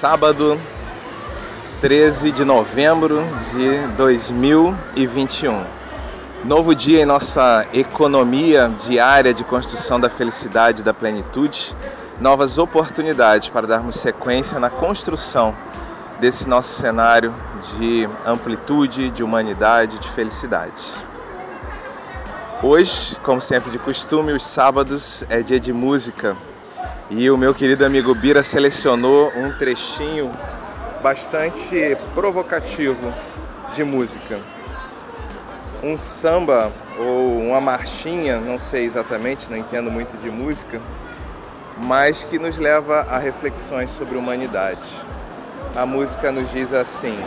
sábado 13 de novembro de 2021. Novo dia em nossa economia diária de construção da felicidade e da plenitude, novas oportunidades para darmos sequência na construção desse nosso cenário de amplitude, de humanidade, de felicidade. Hoje, como sempre de costume, os sábados é dia de música e o meu querido amigo Bira selecionou um trechinho bastante provocativo de música. Um samba ou uma marchinha, não sei exatamente, não entendo muito de música, mas que nos leva a reflexões sobre humanidade. A música nos diz assim: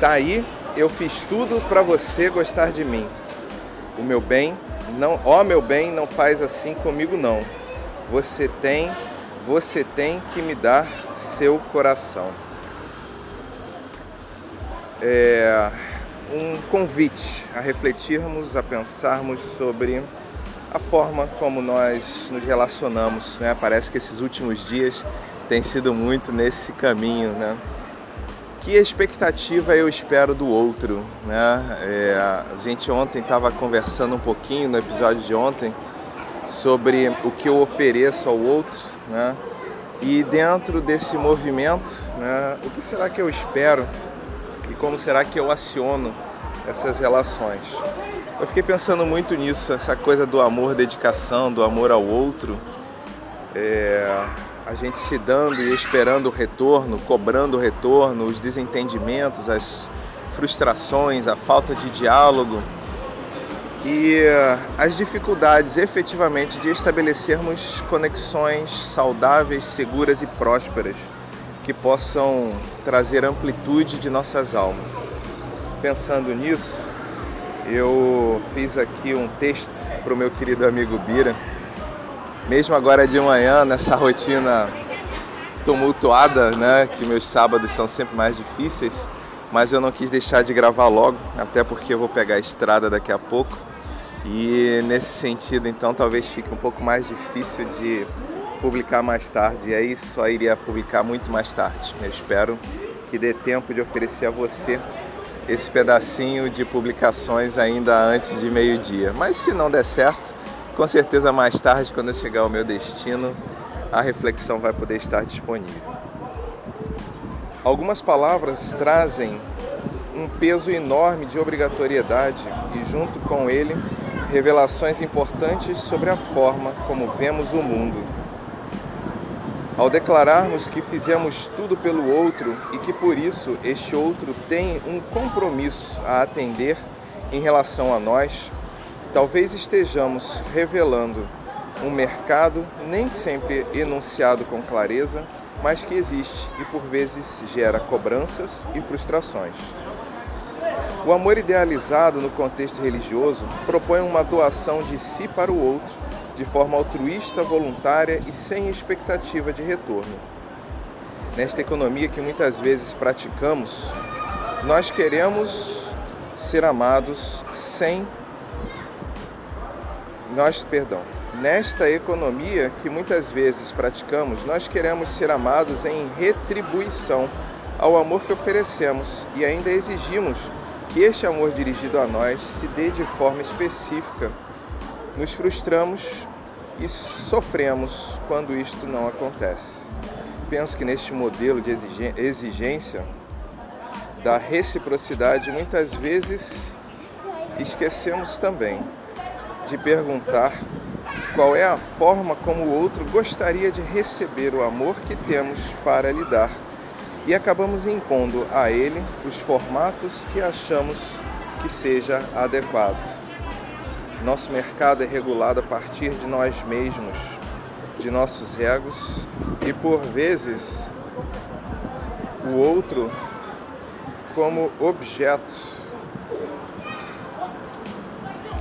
Tá aí, eu fiz tudo para você gostar de mim. O meu bem, não, ó meu bem, não faz assim comigo não você tem, você tem que me dar seu coração. É um convite a refletirmos, a pensarmos sobre a forma como nós nos relacionamos. Né? Parece que esses últimos dias têm sido muito nesse caminho. Né? Que expectativa eu espero do outro? Né? É, a gente ontem estava conversando um pouquinho no episódio de ontem sobre o que eu ofereço ao outro, né? E dentro desse movimento, né, o que será que eu espero e como será que eu aciono essas relações? Eu fiquei pensando muito nisso, essa coisa do amor, dedicação, do amor ao outro, é, a gente se dando e esperando o retorno, cobrando o retorno, os desentendimentos, as frustrações, a falta de diálogo e eh, as dificuldades efetivamente de estabelecermos conexões saudáveis, seguras e prósperas que possam trazer amplitude de nossas almas. Pensando nisso, eu fiz aqui um texto para o meu querido amigo Bira, mesmo agora de manhã, nessa rotina tumultuada, né, que meus sábados são sempre mais difíceis, mas eu não quis deixar de gravar logo, até porque eu vou pegar a estrada daqui a pouco e nesse sentido, então, talvez fique um pouco mais difícil de publicar mais tarde. E aí só iria publicar muito mais tarde. Eu espero que dê tempo de oferecer a você esse pedacinho de publicações ainda antes de meio-dia. Mas se não der certo, com certeza mais tarde, quando eu chegar ao meu destino, a reflexão vai poder estar disponível. Algumas palavras trazem um peso enorme de obrigatoriedade e, junto com ele, revelações importantes sobre a forma como vemos o mundo. Ao declararmos que fizemos tudo pelo outro e que por isso este outro tem um compromisso a atender em relação a nós, talvez estejamos revelando um mercado nem sempre enunciado com clareza, mas que existe e por vezes gera cobranças e frustrações. O amor idealizado no contexto religioso propõe uma doação de si para o outro, de forma altruísta, voluntária e sem expectativa de retorno. Nesta economia que muitas vezes praticamos, nós queremos ser amados sem nós, perdão. Nesta economia que muitas vezes praticamos, nós queremos ser amados em retribuição ao amor que oferecemos e ainda exigimos que este amor dirigido a nós se dê de forma específica. Nos frustramos e sofremos quando isto não acontece. Penso que neste modelo de exigência da reciprocidade, muitas vezes esquecemos também de perguntar qual é a forma como o outro gostaria de receber o amor que temos para lhe dar e acabamos impondo a ele os formatos que achamos que seja adequado. Nosso mercado é regulado a partir de nós mesmos, de nossos egos e por vezes o outro como objeto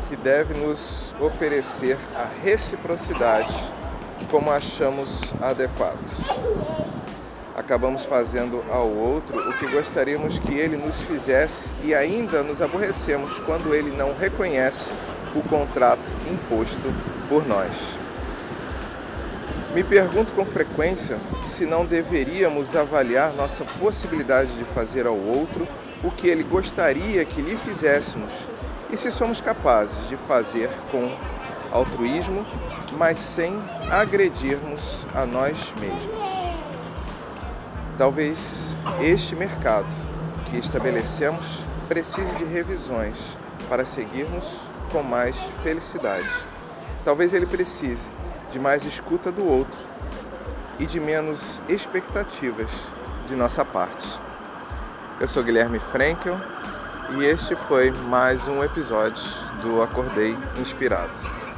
que deve nos oferecer a reciprocidade como achamos adequados acabamos fazendo ao outro o que gostaríamos que ele nos fizesse e ainda nos aborrecemos quando ele não reconhece o contrato imposto por nós. Me pergunto com frequência se não deveríamos avaliar nossa possibilidade de fazer ao outro o que ele gostaria que lhe fizéssemos e se somos capazes de fazer com altruísmo, mas sem agredirmos a nós mesmos. Talvez este mercado que estabelecemos precise de revisões para seguirmos com mais felicidade. Talvez ele precise de mais escuta do outro e de menos expectativas de nossa parte. Eu sou Guilherme Frankel e este foi mais um episódio do Acordei Inspirado.